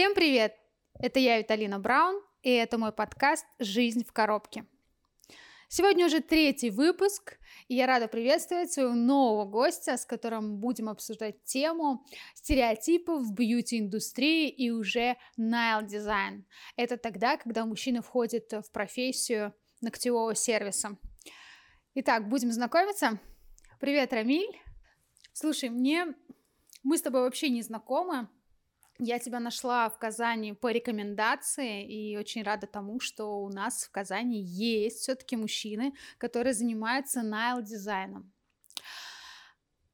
Всем привет! Это я, Виталина Браун, и это мой подкаст «Жизнь в коробке». Сегодня уже третий выпуск, и я рада приветствовать своего нового гостя, с которым будем обсуждать тему стереотипов в бьюти-индустрии и уже найл дизайн. Это тогда, когда мужчина входит в профессию ногтевого сервиса. Итак, будем знакомиться. Привет, Рамиль. Слушай, мне мы с тобой вообще не знакомы, я тебя нашла в Казани по рекомендации и очень рада тому, что у нас в Казани есть все-таки мужчины, которые занимаются найл дизайном.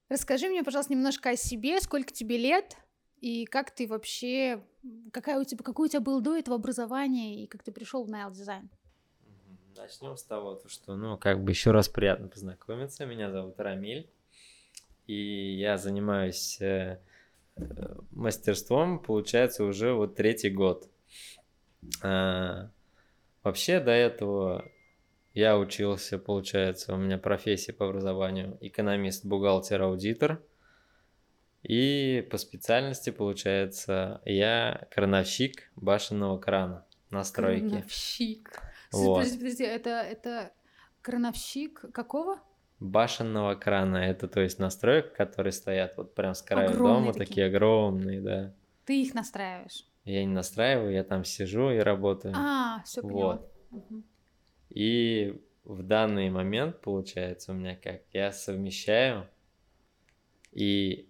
Расскажи мне, пожалуйста, немножко о себе, сколько тебе лет и как ты вообще, какая у тебя, какое у тебя было до этого образование и как ты пришел в найл дизайн? Начнем с того, что, ну, как бы еще раз приятно познакомиться. Меня зовут Рамиль, и я занимаюсь э, мастерством, получается, уже вот третий год. А, вообще до этого я учился, получается, у меня профессия по образованию экономист, бухгалтер, аудитор. И по специальности, получается, я крановщик башенного крана на стройке. Крановщик. Вот. Подожди, подожди, это, это крановщик какого? Башенного крана. Это то есть настроек, которые стоят вот прям с края дома, такие. такие огромные, да. Ты их настраиваешь? Я не настраиваю, я там сижу и работаю. А, все поняла. Вот. Угу. И в данный момент, получается, у меня как, я совмещаю и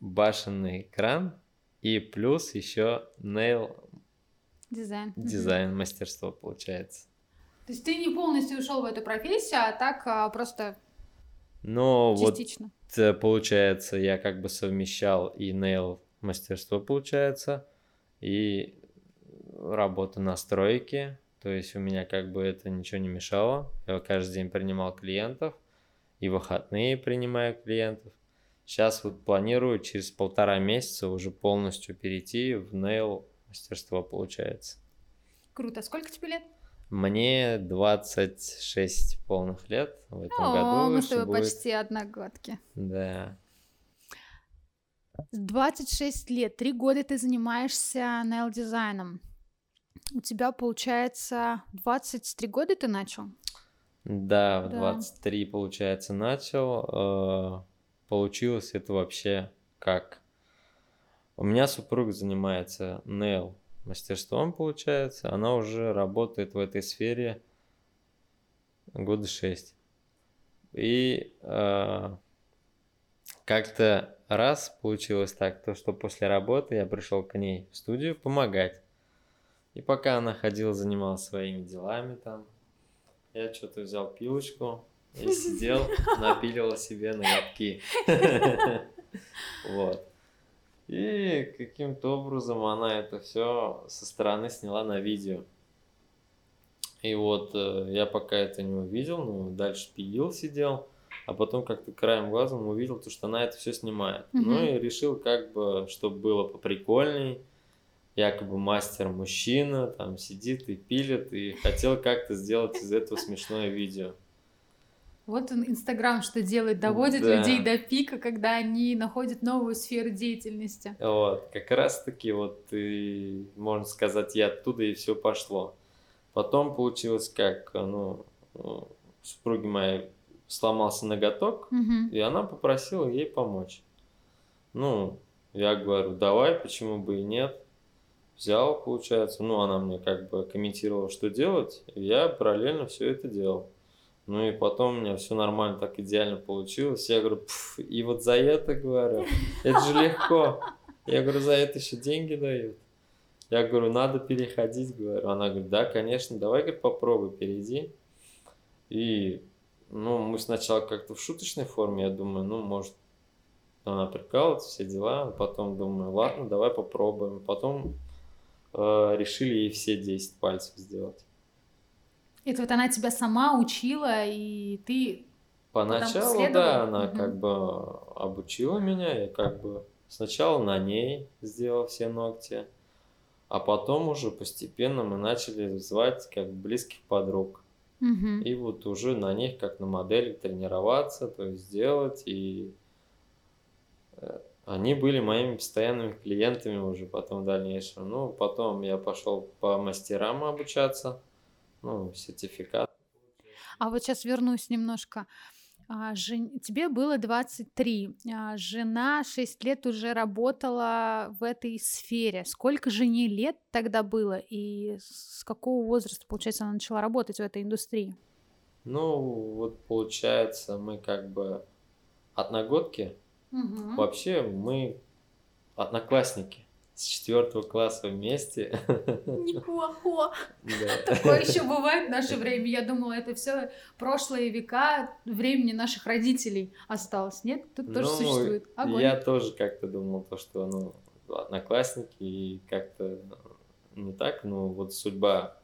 башенный кран, и плюс еще nail дизайн, дизайн угу. мастерство получается. То есть ты не полностью ушел в эту профессию, а так а, просто но Частично. вот получается, я как бы совмещал и nail мастерство, получается, и работу на стройке. То есть у меня как бы это ничего не мешало. Я каждый день принимал клиентов, и выходные принимаю клиентов. Сейчас вот планирую через полтора месяца уже полностью перейти в nail мастерство, получается. Круто. Сколько тебе лет? Мне 26 полных лет в этом О, году. мы с тобой будет... почти одногодки. Да. 26 лет, три года ты занимаешься найл-дизайном. У тебя, получается, 23 года ты начал? Да, в да. 23, получается, начал. Э, получилось это вообще как? У меня супруг занимается nail мастерством, получается. Она уже работает в этой сфере года шесть. И э, как-то раз получилось так, то что после работы я пришел к ней в студию помогать. И пока она ходила, занималась своими делами там, я что-то взял пилочку и сидел, напилил себе ноготки. Вот. И каким-то образом она это все со стороны сняла на видео. И вот э, я пока это не увидел, ну, дальше пилил, сидел, а потом как-то краем глаза увидел, то, что она это все снимает. Mm-hmm. Ну и решил, как бы, чтобы было поприкольней, якобы мастер-мужчина, там сидит и пилит, и хотел как-то сделать из этого смешное видео. Вот он, Инстаграм что делает, доводит да. людей до пика, когда они находят новую сферу деятельности. Вот, как раз таки вот, и, можно сказать, я оттуда и все пошло. Потом получилось как, ну, супруги моей сломался ноготок, угу. и она попросила ей помочь. Ну, я говорю, давай, почему бы и нет. Взял, получается, ну, она мне как бы комментировала, что делать, и я параллельно все это делал. Ну и потом у меня все нормально, так идеально получилось. Я говорю, и вот за это, говорю, это же легко. Я говорю, за это еще деньги дают. Я говорю, надо переходить, говорю. Она говорит, да, конечно, давай, говорит, попробуй, перейди. И, ну, мы сначала как-то в шуточной форме, я думаю, ну, может, она прикалывается, все дела. Потом думаю, ладно, давай попробуем. Потом э, решили ей все 10 пальцев сделать. Это вот она тебя сама учила, и ты Поначалу, да, она угу. как бы обучила меня, я как бы сначала на ней сделал все ногти, а потом уже постепенно мы начали звать как близких подруг. Угу. И вот уже на них как на модели тренироваться, то есть делать и э, они были моими постоянными клиентами уже потом в дальнейшем. Ну, потом я пошел по мастерам обучаться, ну, сертификат. А вот сейчас вернусь немножко. А, жен... Тебе было 23, а, жена 6 лет уже работала в этой сфере. Сколько жене лет тогда было и с какого возраста, получается, она начала работать в этой индустрии? Ну, вот получается, мы как бы одногодки. Угу. Вообще мы одноклассники с четвертого класса вместе. Неплохо. Да. Такое еще бывает в наше время. Я думала, это все прошлые века времени наших родителей осталось. Нет, тут тоже Ну, существует. Огонь. Я тоже как-то думал, то, что ну, одноклассники и как-то не так, но вот судьба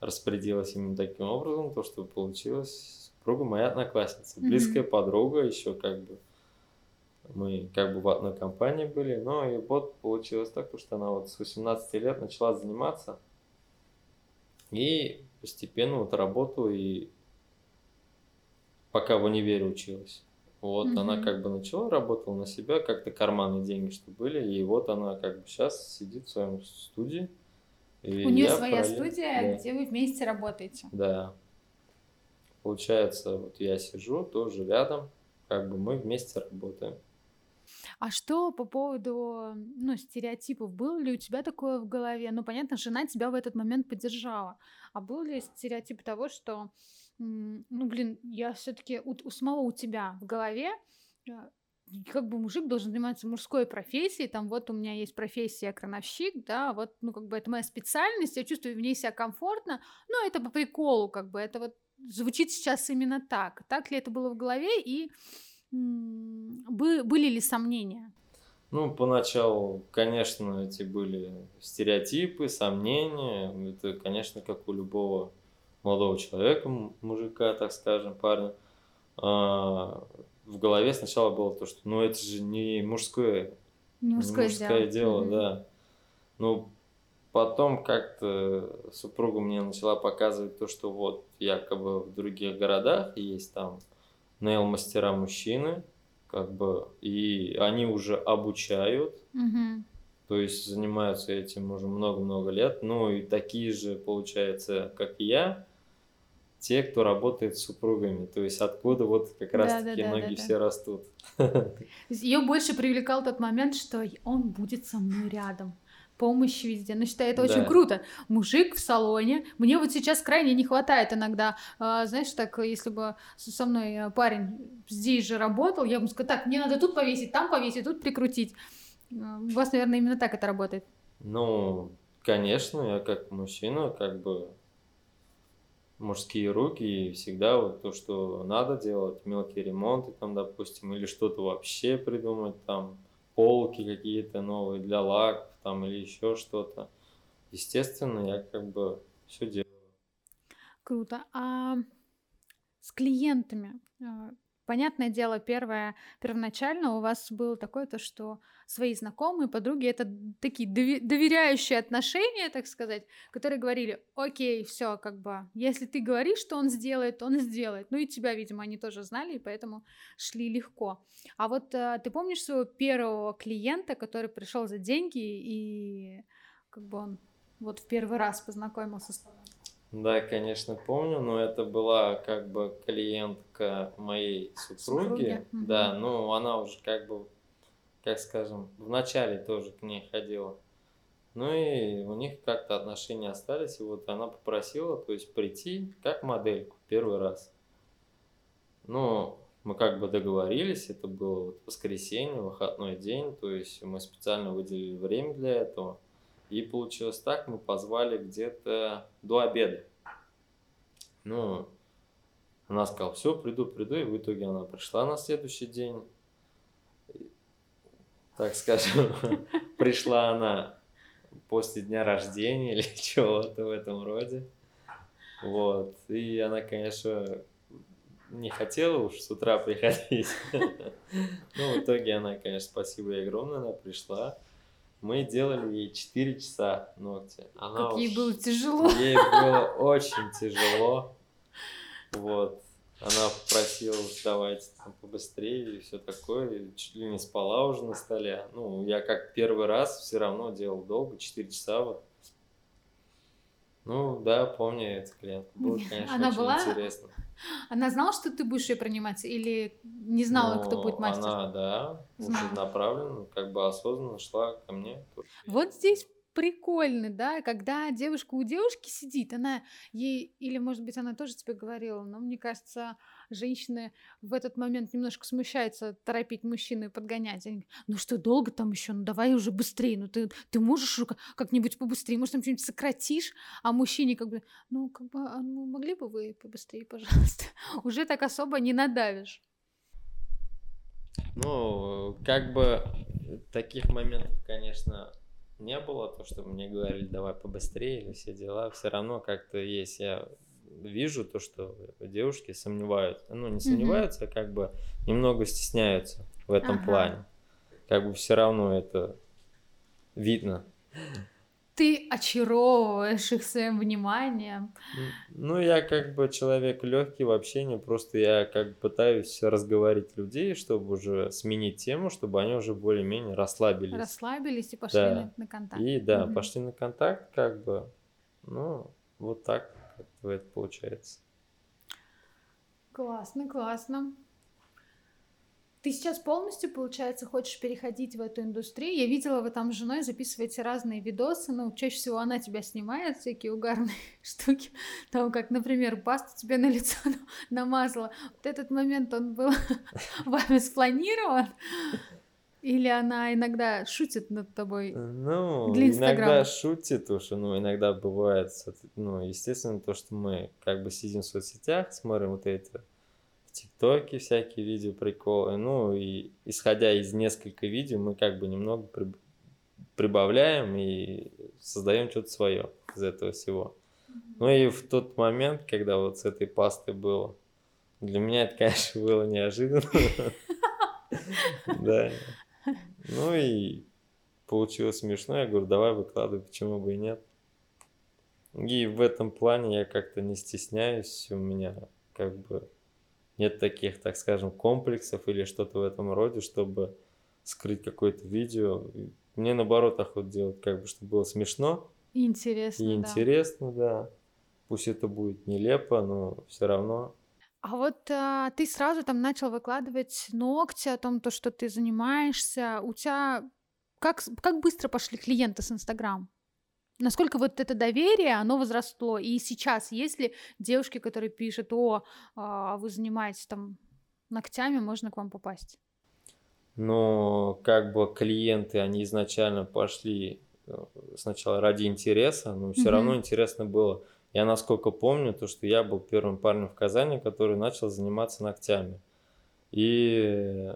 распорядилась именно таким образом, то, что получилось супруга моя одноклассница, близкая подруга еще как бы. Мы как бы в одной компании были, но и вот получилось так, то, что она вот с 18 лет начала заниматься и постепенно вот работала и пока в универе училась. Вот она Мгм. как бы начала, работала на себя, как-то карманные деньги, что были, и вот она как бы сейчас сидит в своем студии. И У нее своя параллельно- студия, да. где вы вместе работаете. Да. Получается, вот я сижу тоже рядом, как бы мы вместе работаем. А что по поводу, ну, стереотипов? Было ли у тебя такое в голове? Ну, понятно, жена тебя в этот момент поддержала. А был ли стереотип того, что, ну, блин, я все-таки у, у самого у тебя в голове э, как бы мужик должен заниматься мужской профессией, там вот у меня есть профессия крановщик, да, вот, ну, как бы это моя специальность, я чувствую в ней себя комфортно, но это по приколу, как бы, это вот звучит сейчас именно так. Так ли это было в голове и были ли сомнения? Ну, поначалу, конечно, эти были стереотипы, сомнения. Это, конечно, как у любого молодого человека, мужика, так скажем, парня. А, в голове сначала было то, что ну это же не мужское Не мужское, мужское дело, Мгм. да. Ну, потом как-то супруга мне начала показывать то, что вот якобы в других городах есть там нейл-мастера мужчины, как бы, и они уже обучают, Мгм. то есть занимаются этим уже много-много лет, ну и такие же, получается, как и я, те, кто работает с супругами, то есть откуда вот как раз-таки Да-да-да-да-да. многие все растут. Ее больше привлекал тот момент, что он будет со мной рядом. Помощь везде. Ну, считаю, это очень Да. круто. Мужик в салоне. Мне вот сейчас крайне не хватает иногда. а, знаешь, так, если бы со мной э, парень здесь же работал, я бы сказала, так, мне надо тут повесить, там повесить, тут прикрутить. А, У вас, наверное, именно так это работает. Ну, конечно, я как мужчина, как бы мужские руки, и всегда вот то, что надо делать, мелкие ремонты там, допустим, или что-то вообще придумать, там, полки какие-то новые для лаков, там, или еще что-то. Естественно, я как бы все делаю. Круто. А с клиентами? Понятное дело, первое, первоначально у вас было такое то, что свои знакомые, подруги, это такие доверяющие отношения, так сказать, которые говорили, окей, все, как бы, если ты говоришь, что он сделает, он сделает. Ну и тебя, видимо, они тоже знали, и поэтому шли легко. А вот а, ты помнишь своего первого клиента, который пришел за деньги и как бы он вот в первый раз познакомился с тобой? Да, конечно, помню, но это была как бы клиентка моей супруги. Супруги. Да, ну она уже как бы, как скажем, в начале тоже к ней ходила. Ну и у них как-то отношения остались, и вот она попросила, то есть прийти как модельку первый раз. Ну, мы как бы договорились, это было вот воскресенье, выходной день, то есть мы специально выделили время для этого. И получилось так, мы позвали где-то до обеда. Ну, она сказала, все, приду, приду, и в итоге она пришла на следующий день. Так скажем, пришла она после дня рождения или чего-то в этом роде. Вот. И она, конечно, не хотела уж с утра приходить. Ну, в итоге она, конечно, спасибо ей огромное, она пришла. Мы делали ей 4 часа ногти. Она Как ей уж- было тяжело. Ей было очень тяжело. Вот. Она попросила, давайте там побыстрее и все такое. И чуть ли не спала уже на столе. Ну, я как первый раз все равно делал долго, 4 часа вот. Ну, да, помню этот клиент. Было, конечно, Она очень была- интересно. Она знала, что ты будешь ее принимать, или не знала, кто Но будет мастер? Она, да, Знала. направленно, как бы осознанно шла ко мне. Вот здесь прикольно, да, когда девушка у девушки сидит, она ей, или, может быть, она тоже тебе говорила, но мне кажется, женщины в этот момент немножко смущаются торопить мужчину и подгонять. Они, ну что, долго там еще? Ну давай уже быстрее, ну ты, ты можешь как-нибудь побыстрее, может, там что-нибудь сократишь, а мужчине как бы, ну, как бы, а ну, могли бы вы побыстрее, пожалуйста? Уже так особо не надавишь. Ну, как бы таких моментов, конечно, не было, то, что мне говорили, давай побыстрее или все дела, все равно как-то есть. Я вижу то, что девушки сомневаются, ну, не сомневаются, а как бы немного стесняются в этом Ага. плане. Как бы все равно это видно. Ты очаровываешь их своим вниманием. Ну, я как бы человек легкий в общении, просто я как бы пытаюсь разговорить людей, чтобы уже сменить тему, чтобы они уже более-менее расслабились. Расслабились и пошли Да. на, на контакт. И да, Мгм. пошли на контакт, как бы, ну, вот так это получается. Классно, классно. Ты сейчас полностью, получается, хочешь переходить в эту индустрию? Я видела, вы там с женой записываете разные видосы, ну, чаще всего она тебя снимает, всякие угарные штуки, там, как, например, пасту тебе на лицо намазала. Вот этот момент, он был вами спланирован? Или она иногда шутит над тобой? Ну, Для Инстаграма. иногда шутит уж, ну, иногда бывает, ну, естественно, то, что мы как бы сидим в соцсетях, смотрим вот это в ТикТоке всякие видео, приколы, ну, и исходя из нескольких видео, мы как бы немного приб- прибавляем и создаем что-то свое из этого всего. Ну и в тот момент, когда вот с этой пастой было, для меня это, конечно, было неожиданно. Да. Ну и получилось смешно. Я говорю, давай выкладывай, почему бы и нет. И в этом плане я как-то не стесняюсь. У меня как бы нет таких, так скажем, комплексов или что-то в этом роде, чтобы скрыть какое-то видео. Мне наоборот охота делать, как бы, чтобы было смешно Интересно, и да. интересно, да. Пусть это будет нелепо, но все равно. А вот а, ты сразу там начал выкладывать ногти о том, то, что ты занимаешься. У тебя как, как быстро пошли клиенты с Инстаграм? Насколько вот это доверие, оно возросло? И сейчас есть ли девушки, которые пишут, о, а, вы занимаетесь там ногтями, можно к вам попасть? Но как бы клиенты, они изначально пошли э, сначала ради интереса, но все Мгм. равно интересно было. Я насколько помню, то, что я был первым парнем в Казани, который начал заниматься ногтями. И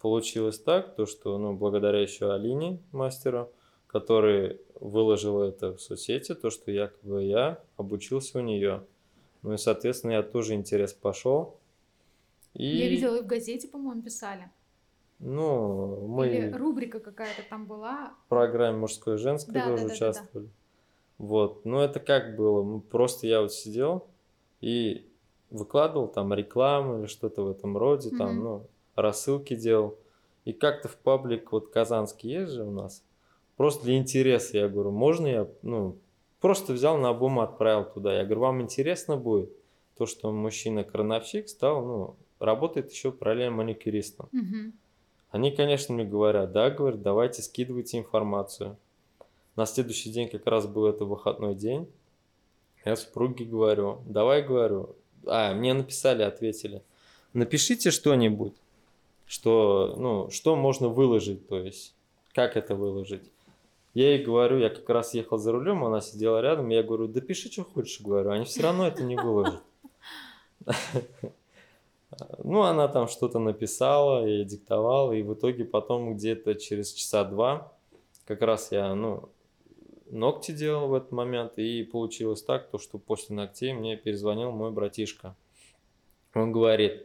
получилось так, то, что ну, благодаря еще Алине, мастеру, который выложил это в соцсети, то, что якобы я обучился у нее. Ну и, соответственно, я тоже интерес пошел. И, Я видела, и в газете, по-моему, писали. ну, мы Или рубрика какая-то там была. в программе мужское и женское Да, тоже да, да, да, да. участвовали. Вот, ну это как было? Мы Просто я вот сидел и выкладывал там рекламу или что-то в этом роде, там, Мгм. ну, рассылки делал. И как-то в паблик, вот казанский есть же у нас, просто для интереса я говорю, можно я, ну, просто взял на обум отправил туда. Я говорю, вам интересно будет то, что мужчина-крановщик стал, ну, работает еще параллельно маникюристом. Мгм. Они, конечно, мне говорят, да, говорят, давайте скидывайте информацию. На следующий день как раз был это выходной день. Я супруге говорю, давай, говорю, а, мне написали, ответили, напишите что-нибудь, что, ну, что можно выложить, то есть, как это выложить. Я ей говорю, я как раз ехал за рулем, она сидела рядом, я говорю, да пиши, что хочешь, говорю, они все равно это не выложат. Ну, она там что-то написала, я ей диктовал, и в итоге потом где-то через часа два, как раз я, ну, ногти делал в этот момент, и получилось так, то, что после ногтей мне перезвонил мой братишка. Он говорит,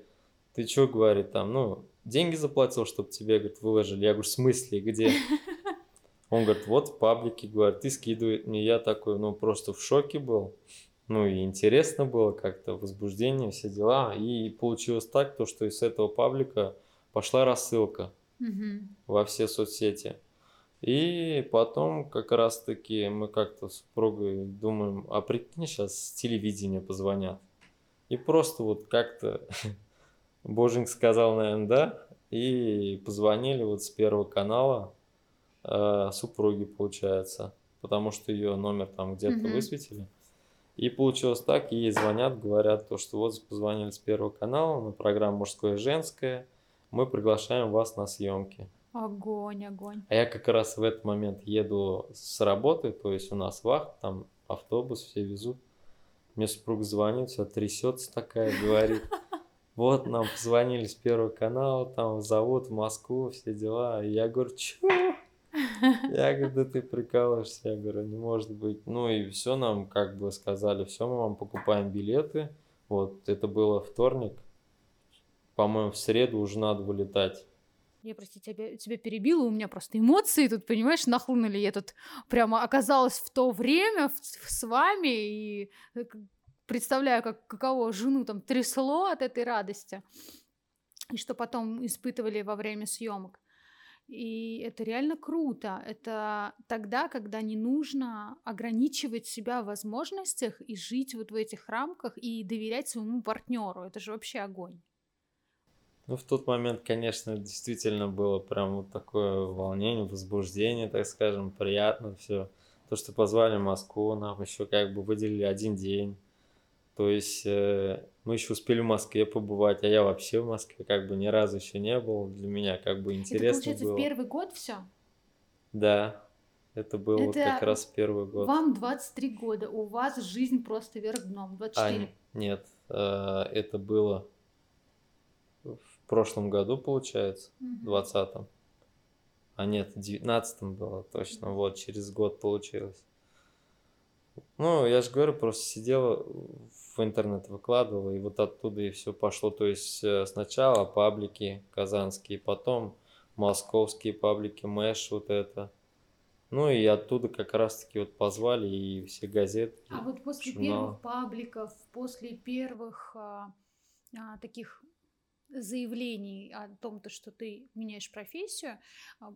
ты что, говорит, там, ну, деньги заплатил, чтобы тебе, говорит, выложили. Я говорю, в смысле, где? Он говорит, вот в паблике, говорит, ты скидывает мне. Я такой, ну, просто в шоке был. ну и интересно было как-то, возбуждение, все дела. И получилось так, то, что из этого паблика пошла рассылка Мгм. во все соцсети. И потом как раз-таки мы как-то с супругой думаем, а прикинь, сейчас с телевидения позвонят. И просто вот как-то Боженька сказал, наверное, да, и позвонили вот с Первого канала э, супруги, получается, потому что ее номер там где-то Мгм. высветили. И получилось так, ей звонят, говорят то, что вот позвонили с Первого канала на программу «Мужское и женское», мы приглашаем вас на съемки. Огонь, огонь. А я как раз в этот момент еду с работы, то есть у нас вахт, там автобус, все везут. Мне супруг звонит, вся трясется такая, говорит, вот нам позвонили с Первого канала, там зовут в Москву, все дела. И я говорю, чё? Я говорю, да ты прикалываешься. Я говорю, не может быть. Ну и все нам как бы сказали, все, мы вам покупаем билеты. Вот, это было вторник. По-моему, в среду уже надо вылетать. Я, прости, тебя, тебя перебила, у меня просто эмоции тут, понимаешь, нахлынули. Я тут прямо оказалась в то время в- в- с вами и э, представляю, как, каково жену там трясло от этой радости. И что потом испытывали во время съемок. И это реально круто. Это тогда, когда не нужно ограничивать себя в возможностях и жить вот в этих рамках и доверять своему партнеру. Это же вообще огонь. Ну, в тот момент, конечно, действительно было прям вот такое волнение, возбуждение, так скажем, приятно все. То, что позвали в Москву, нам еще как бы выделили один день. То есть э, мы еще успели в Москве побывать, а я вообще в Москве как бы ни разу еще не был. Для меня как бы это интересно получается было. в первый год все. Да, это был вот Это как раз первый год. Вам 23 года, у вас жизнь просто вверх дном. А, 24. н- нет, э, это было в прошлом году, получается. Мгм. 20-м. А нет, в 19-м было точно. Вот, через год получилось. Ну, я же говорю, просто сидела в интернет выкладывала, и вот оттуда и все пошло. То есть э, сначала паблики казанские, потом московские паблики, Мэш, вот это. Ну и оттуда как раз-таки вот позвали и все газеты. А вот после журналы. первых пабликов, после первых а, а, таких заявлений о том, то, что ты меняешь профессию, а,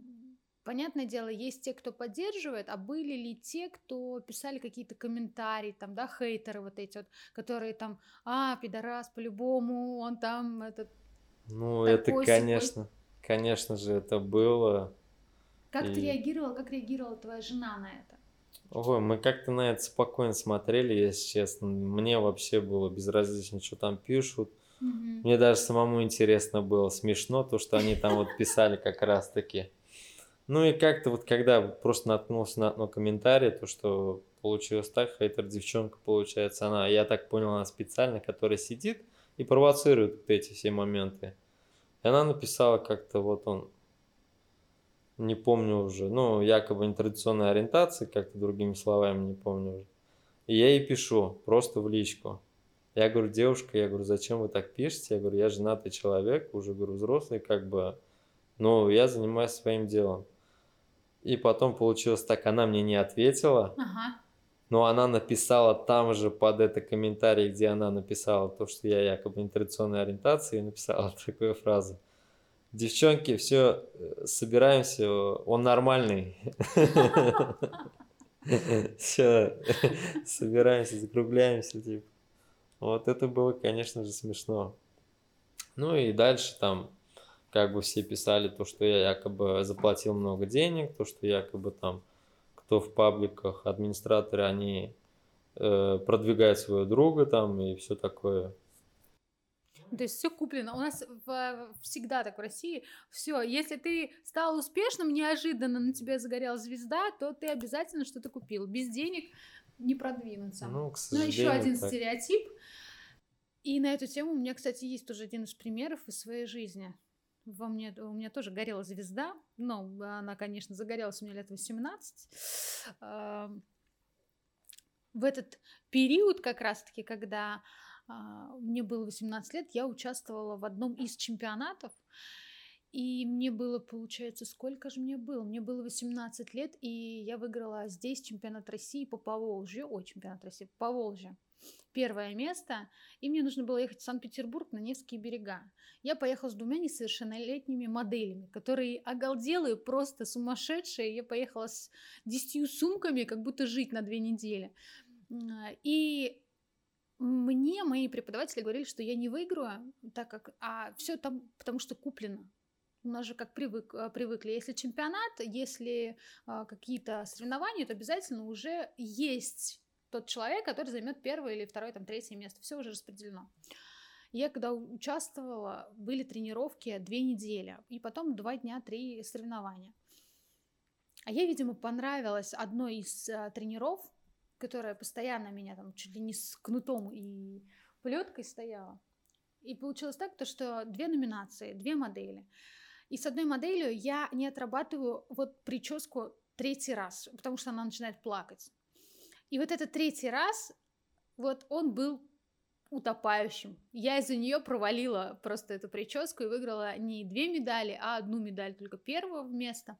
понятное дело, есть те, кто поддерживает, а были ли те, кто писали какие-то комментарии, там, да, хейтеры вот эти вот, которые там, а, пидорас, по-любому, он там, этот... Ну, такой, это, конечно, конечно же, это было. Как ты И- реагировал, как реагировала твоя жена на это? Ой, мы как-то на это спокойно смотрели, если честно. Мне вообще было безразлично, что там пишут. Мгм. Мне даже самому интересно было, смешно, то, что они там вот писали как раз-таки. Ну и как-то вот когда просто наткнулся на одно комментарий, то, что получилось так, хейтер девчонка, получается, она, я так понял, она специально, которая сидит и провоцирует вот эти все моменты. И она написала как-то, вот он, не помню уже, ну, якобы нетрадиционной ориентации, как-то другими словами, не помню уже. И я ей пишу, просто в личку. Я говорю, девушка, я говорю, зачем вы так пишете? Я говорю, я женатый человек, уже, говорю, взрослый, как бы, но я занимаюсь своим делом. И потом получилось так, она мне не ответила, Ага. но она написала там же под это комментарий, где она написала то, что я якобы нетрадиционной ориентации, и написала такую фразу. Девчонки, все, собираемся, он нормальный. Все, собираемся, закругляемся, типа. Вот это было, конечно же, смешно. Ну и дальше там как бы все писали то, что я якобы заплатил много денег, то, что якобы там кто в пабликах, администраторы, они э, продвигают своего друга там и все такое. То есть все куплено. У нас в- всегда так в России. Все, если ты стал успешным, неожиданно на тебя загорелась звезда, то ты обязательно что-то купил. Без денег не продвинуться. Ну, к Ну, еще сожалению, один так. стереотип. И на эту тему у меня, кстати, есть тоже один из примеров из своей жизни. Во мне, у меня тоже горела звезда. Ну, она, конечно, загорелась у меня лет 18. А, В этот период как раз-таки, когда а, мне было 18 лет, я участвовала в одном из чемпионатов. И мне было, получается, сколько же мне было? Мне было 18 лет, и я выиграла здесь чемпионат России по Поволжью. Ой, чемпионат России по Поволжью. Первое место. И мне нужно было ехать в Санкт-Петербург на Невские берега. Я поехала с двумя несовершеннолетними моделями, которые оголделые, просто сумасшедшие. Я поехала с десятью сумками, как будто жить на две недели. И мне мои преподаватели говорили, что я не выиграю, так как, а все там, потому что куплено. У нас же как привык, а, привыкли, если чемпионат, если а, какие-то соревнования, то обязательно уже есть тот человек, который займет первое или второе, там, третье место. Все уже распределено. Я когда участвовала, были тренировки две недели, и потом два дня, три соревнования. А я, видимо, понравилась одной из а, тренеров, которая постоянно меня там чуть ли не с кнутом и плеткой стояла. И получилось так, то, что две номинации, две модели. И с одной моделью я не отрабатываю вот прическу третий раз, потому что она начинает плакать. И вот этот третий раз, вот он был утопающим. Я из-за нее провалила просто эту прическу и выиграла не две медали, а одну медаль, только первого места.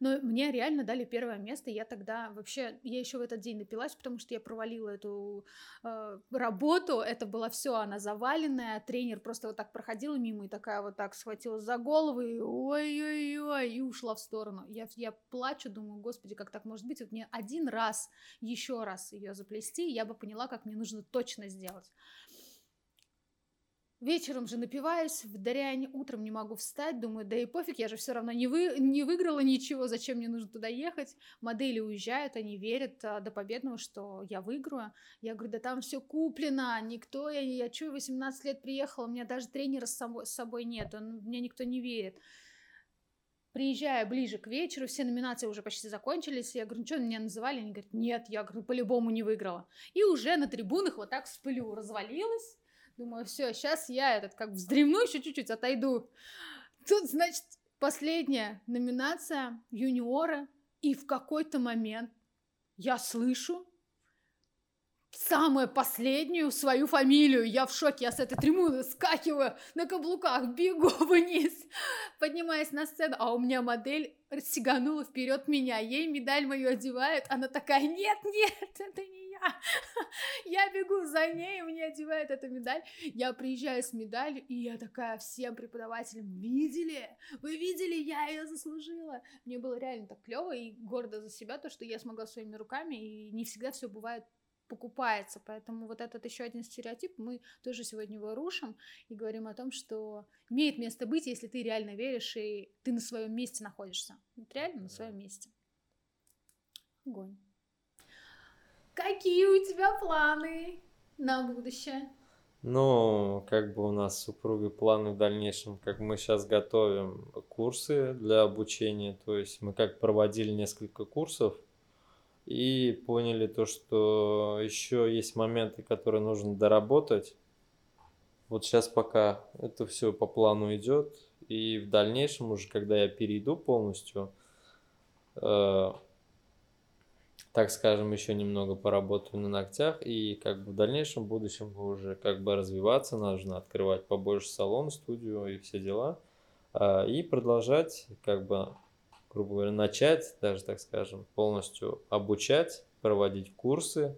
Но мне реально дали первое место. Я тогда вообще, я еще в этот день напилась, потому что я провалила эту э, работу. Это было все, она заваленная. Тренер просто вот так проходила мимо и такая вот так схватила за голову и ой-ой-ой, и ушла в сторону. Я, я плачу, думаю, господи, как так может быть? Вот мне один раз, еще раз ее заплести, я бы поняла, как мне нужно точно сделать. Вечером же напиваюсь, в Даряне утром не могу встать, думаю, да и пофиг, я же все равно не, вы, не выиграла ничего, зачем мне нужно туда ехать. Модели уезжают, они верят а, до победного, что я выиграю. Я говорю, да там все куплено, никто, я, я чую, 18 лет приехала, у меня даже тренера с собой, с собой нет, он, мне никто не верит. Приезжая ближе к вечеру, все номинации уже почти закончились. Я говорю, ну что, меня называли? Они говорят, нет, я говорю, по-любому не выиграла. И уже на трибунах вот так всплю, развалилась Думаю, все, сейчас я этот как вздремну, еще чуть-чуть отойду. Тут, значит, последняя номинация юниора, и в какой-то момент я слышу самую последнюю свою фамилию. Я в шоке, я с этой трибуны скакиваю на каблуках, бегу вниз, поднимаясь на сцену, а у меня модель сиганула вперед меня, ей медаль мою одевают, она такая, нет, нет, это не я. Бегу за ней, мне одевают эту медаль, я приезжаю с медалью, и я такая всем преподавателям, видели? Вы видели, я ее заслужила. Мне было реально так клево и гордо за себя, то, что я смогла своими руками, и не всегда все бывает покупается. Поэтому вот этот еще один стереотип мы тоже сегодня его рушим и говорим о том, что имеет место быть, если ты реально веришь и ты на своем месте находишься. Вот реально на своем месте. Огонь. Какие у тебя планы на будущее? Ну, как бы у нас с супругой планы в дальнейшем, как мы сейчас готовим курсы для обучения, то есть мы как проводили несколько курсов, и поняли то, что еще есть моменты, которые нужно доработать. Вот сейчас пока это все по плану идет, и в дальнейшем уже, когда я перейду полностью, э, так скажем, еще немного поработаю на ногтях, и как бы в дальнейшем в будущем уже как бы развиваться, нужно открывать побольше салон, студию и все дела, э, и продолжать как бы грубо говоря, начать, даже так скажем, полностью обучать, проводить курсы,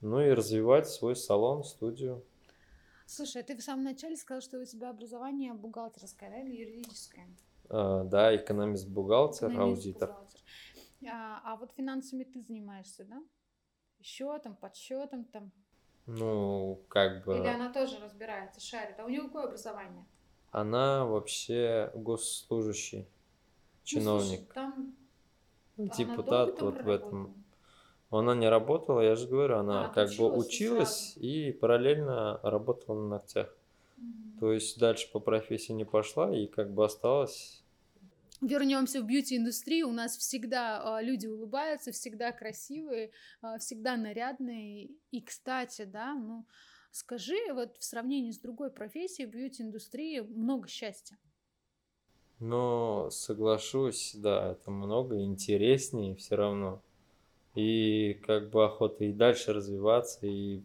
ну и развивать свой салон, студию. Слушай, а ты в самом начале сказал, что у тебя образование бухгалтерское, да, или юридическое? А, да, экономист-бухгалтер, аудитор. Бухгалтер. А, а вот финансами ты занимаешься, да? Счетом, подсчетом там? Ну, как бы... Или она тоже разбирается, шарит. А у нее какое образование? Она вообще госслужащий чиновник. Ну, слушай, там... Депутат вот в этом. Она не работала, я же говорю, она а, как бы училась и параллельно работала на ногтях. Угу. То есть дальше по профессии не пошла и как бы осталась вернемся в бьюти-индустрию, у нас всегда э, люди улыбаются, всегда красивые, э, всегда нарядные. И, кстати, да, ну, скажи, вот в сравнении с другой профессией в бьюти-индустрии много счастья. Но соглашусь, да, это много интереснее все равно. И как бы охота и дальше развиваться, и...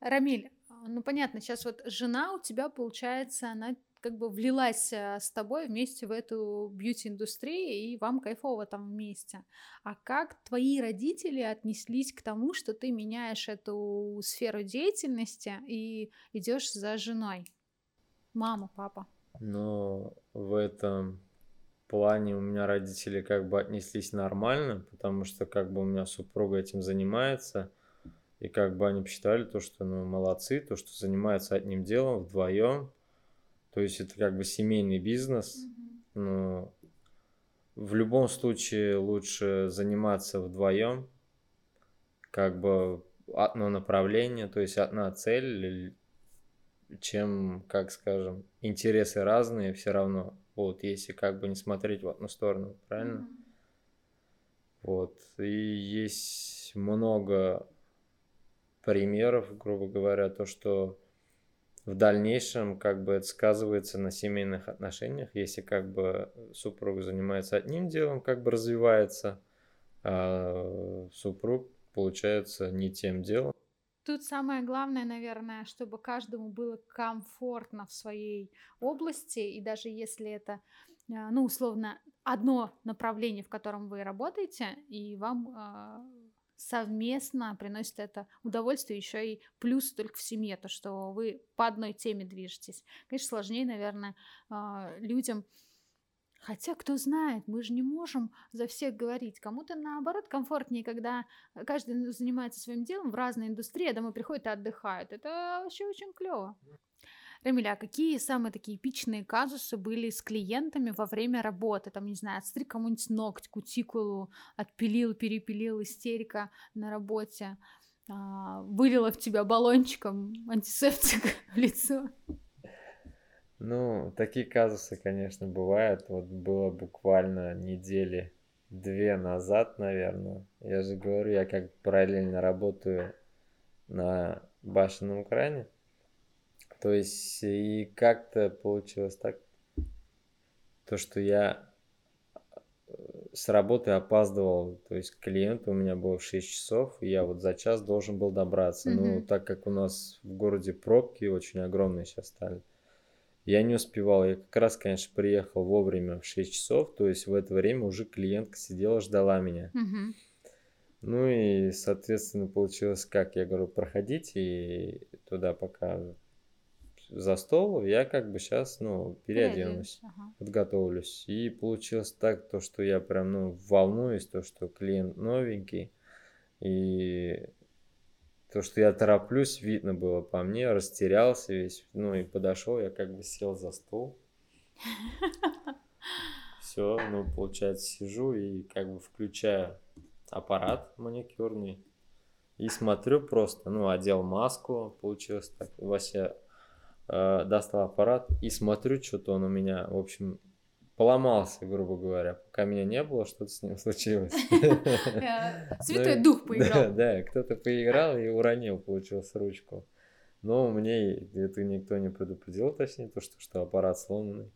Рамиль, ну понятно, сейчас вот жена у тебя, получается, она как бы влилась э, с тобой вместе в эту бьюти-индустрию, и вам кайфово там вместе. А как твои родители отнеслись к тому, что ты меняешь эту сферу деятельности и идешь за женой? Мама, папа. Ну, в этом плане у меня родители как бы отнеслись нормально, потому что как бы у меня супруга этим занимается, и как бы они посчитали то, что ну молодцы, то, что занимаются одним делом вдвоем, то есть это как бы семейный бизнес, mm-hmm. но в любом случае лучше заниматься вдвоем, как бы одно направление, то есть одна цель, чем, как скажем, интересы разные все равно вот, если как бы не смотреть в одну сторону, правильно? Mm-hmm. Вот. И есть много примеров, грубо говоря, то, что в дальнейшем как бы это сказывается на семейных отношениях, если как бы супруг занимается одним делом, как бы развивается, а супруг получается не тем делом. Тут самое главное, наверное, чтобы каждому было комфортно в своей области, и даже если это, э, ну, условно, одно направление, в котором вы работаете, и вам э, совместно приносит это удовольствие, еще и плюс только в семье, то, что вы по одной теме движетесь. Конечно, сложнее, наверное, э, людям Хотя, кто знает, мы же не можем за всех говорить. Кому-то, наоборот, комфортнее, когда каждый занимается своим делом в разной индустрии, а домой приходит и отдыхает. Это вообще очень клево. Рамиля, а какие самые такие эпичные казусы были с клиентами во время работы? Там, не знаю, отстриг кому-нибудь ноготь, кутикулу, отпилил, перепилил, истерика на работе, а, вылила в тебя баллончиком антисептик в лицо. Ну, такие казусы, конечно, бывают. Вот было буквально недели две назад, наверное. Я же говорю, я как параллельно работаю на башенном кране. То есть и как-то получилось так, то, что я э, с работы опаздывал, то есть клиент у меня был в 6 часов, и я вот за час должен был добраться. Mm-hmm. Ну, так как у нас в городе пробки очень огромные сейчас стали, я не успевал. Я как раз, конечно, приехал вовремя в 6 часов, то есть в это время уже клиентка сидела, ждала меня. Угу. Ну и, соответственно, получилось как? Я говорю, проходите туда пока за стол, я как бы сейчас, ну, переоденусь, ага. подготовлюсь. И получилось так, то, что я прям, ну, волнуюсь, то, что клиент новенький, и то, что я тороплюсь, видно было по мне, растерялся весь. Ну и подошел, я как бы сел за стол. Все, ну, получается, сижу и как бы включаю аппарат маникюрный. И смотрю просто, ну, одел маску, получилось так. Вася э, достал аппарат и смотрю, что-то он у меня, в общем, поломался, грубо говоря. Пока меня не было, что-то с ним случилось. Святой ну дух поиграл. Да, кто-то поиграл и уронил, получился ручку. Но мне это никто не предупредил, точнее, то, что, что аппарат сломанный.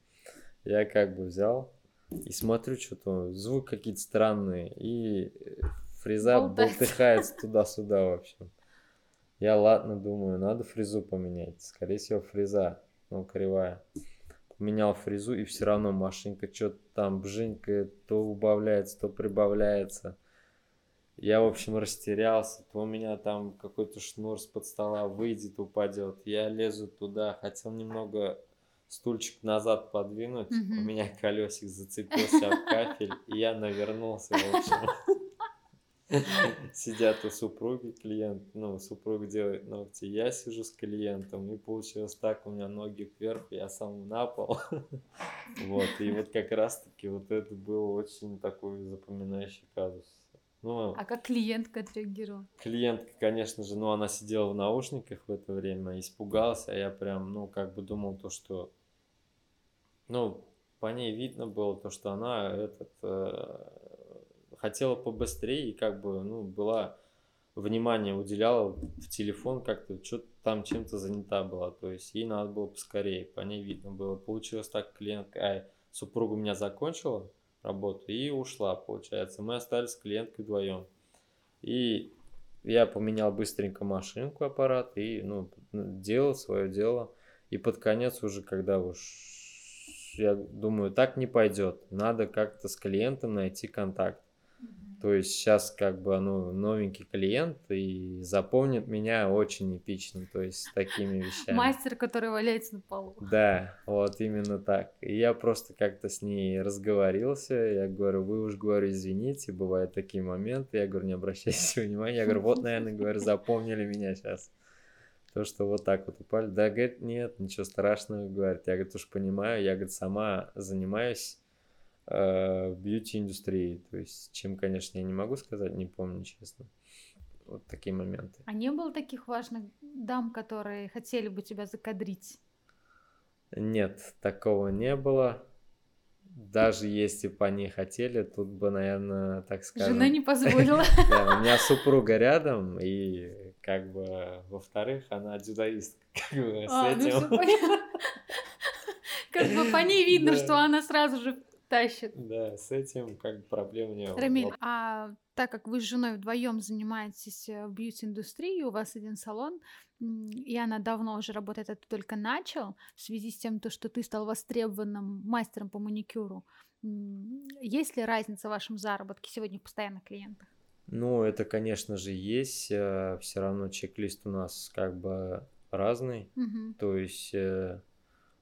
Я как бы взял и смотрю, что-то звук какие-то странные, и фреза болтыхается туда-сюда, в общем. Я ладно думаю, надо фрезу поменять. Скорее всего, фреза, ну, кривая менял фрезу, и все равно машинка что-то там бжинкает, то убавляется, то прибавляется. Я, в общем, растерялся. То у меня там какой-то шнур с под стола выйдет, упадет. Я лезу туда, хотел немного стульчик назад подвинуть. Mm-hmm. У меня колесик зацепился в кафель, и я навернулся, в общем. Сидят у супруги клиент, ну, супруг делает ногти, я сижу с клиентом, и получилось так, у меня ноги вверх, я сам на пол. Вот, и вот как раз-таки вот это был очень такой запоминающий казус. Ну, а как клиентка отреагировала? Клиентка, конечно же, ну, она сидела в наушниках в это время, испугалась, а я прям, ну, как бы думал то, что, ну, по ней видно было то, что она этот э, хотела побыстрее и как бы, ну, была внимание уделяла в телефон как-то, что-то там чем-то занята была, то есть ей надо было поскорее, по ней видно было. Получилось так, клиентка, ай, супруга у меня закончила работу и ушла, получается. Мы остались с клиенткой вдвоем. И я поменял быстренько машинку, аппарат и, ну, делал свое дело. И под конец уже, когда уж я думаю, так не пойдет. Надо как-то с клиентом найти контакт. То есть сейчас как бы ну, новенький клиент и запомнит меня очень эпично, то есть такими вещами. Мастер, который валяется на полу. Да, вот именно так. И я просто как-то с ней разговорился, я говорю, вы уж, говорю, извините, бывают такие моменты, я говорю, не обращайте внимания, я говорю, вот, наверное, говорю, запомнили меня сейчас. То, что вот так вот упали. Да, говорит, нет, ничего страшного, говорит. Я, говорит, уж понимаю, я, говорит, сама занимаюсь э, бьюти-индустрии. То есть, чем, конечно, я не могу сказать, не помню, честно. Вот такие моменты. А не было таких важных дам, которые хотели бы тебя закадрить? Нет, такого не было. Даже если бы они хотели, тут бы, наверное, так скажем... Жена не позволила. Да, у меня супруга рядом, и как бы, во-вторых, она дзюдоистка. Как бы, с А, ну этим... Как бы по ней видно, что она сразу же тащит. Да, с этим как бы проблем не было. Рамиль, а так как вы с женой вдвоем занимаетесь э, в бьюти-индустрии, у вас один салон, и она давно уже работает, а ты только начал, в связи с тем, то, что ты стал востребованным мастером по маникюру, есть ли разница в вашем заработке сегодня в постоянных клиентах? Ну, это, конечно же, есть. Все равно чек-лист у нас как бы разный. Мгм. То есть э,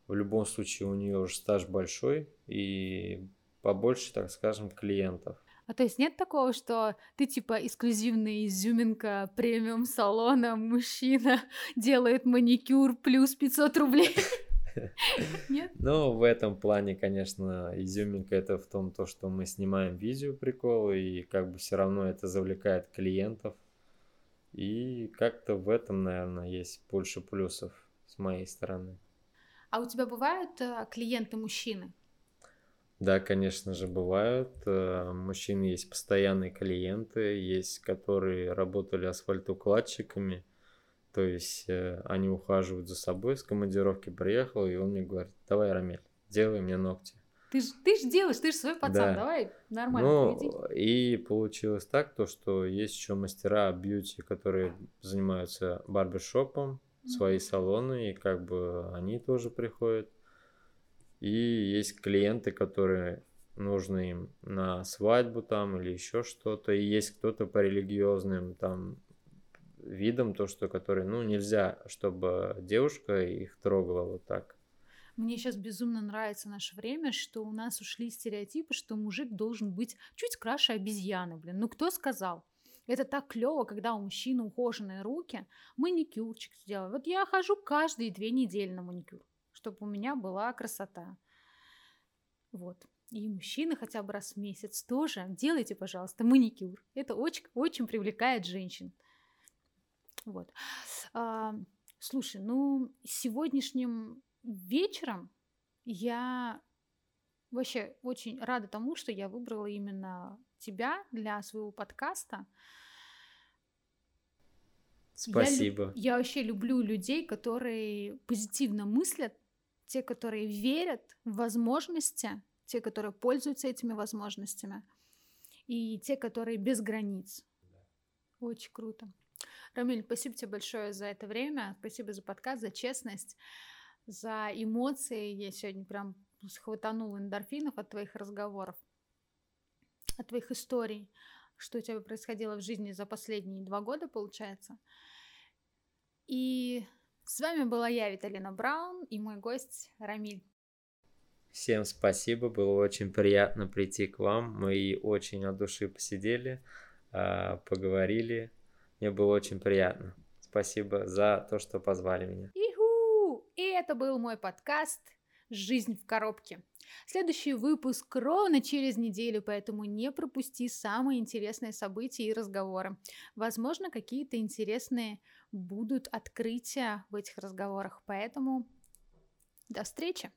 в любом случае у нее уже стаж большой и побольше, так скажем, клиентов. А то есть нет такого, что ты типа эксклюзивная изюминка премиум салона, мужчина делает маникюр плюс 500 рублей? Нет? Но в этом плане, конечно, изюминка это в том, то, что мы снимаем видео приколы, и как бы все равно это завлекает клиентов. И как-то в этом, наверное, есть больше плюсов с моей стороны. А у тебя бывают э, клиенты мужчины? Да, конечно же, бывают. Э, Мужчины есть постоянные клиенты, есть, которые работали асфальтоукладчиками. То есть э, они ухаживают за собой, с командировки приехал, и он мне говорит, давай, Рамиль, делай мне ногти. Ты ж, ты ж делаешь, ты же свой пацан, Да. давай нормально поведи. Ну, и получилось так, то, что есть еще мастера бьюти, которые занимаются барбершопом, свои салоны, и как бы они тоже приходят. И есть клиенты, которые нужны им на свадьбу там или еще что-то. И есть кто-то по религиозным там видам, то, что которые, ну, нельзя, чтобы девушка их трогала вот так. Мне сейчас безумно нравится наше время, что у нас ушли стереотипы, что мужик должен быть чуть краше обезьяны, блин. Ну кто сказал? Это так клево, когда у мужчины ухоженные руки, маникюрчик сделал. Вот я хожу каждые две недели на маникюр, чтобы у меня была красота. Вот. И мужчины хотя бы раз в месяц тоже делайте, пожалуйста, маникюр. Это очень, очень привлекает женщин. Вот. А, слушай, ну, сегодняшним вечером я вообще очень рада тому, что я выбрала именно тебя для своего подкаста. Я Спасибо. Я, вообще люблю людей, которые позитивно мыслят, те, которые верят в возможности, те, которые пользуются этими возможностями, и те, которые без границ. Очень круто. Рамиль, спасибо тебе большое за это время, спасибо за подкаст, за честность, за эмоции. Я сегодня прям схватанула эндорфинов от твоих разговоров, от твоих историй, что у тебя происходило в жизни за последние два года, получается. И с вами была я, Виталина Браун, и мой гость Рамиль. Всем спасибо, было очень приятно прийти к вам. Мы очень от души посидели, а, поговорили. Мне было очень приятно. Спасибо за то, что позвали меня. Иху! И это был мой подкаст «Жизнь в коробке». Следующий выпуск ровно через неделю, поэтому не пропусти самые интересные события и разговоры. Возможно, какие-то интересные будут открытия в этих разговорах, поэтому до встречи!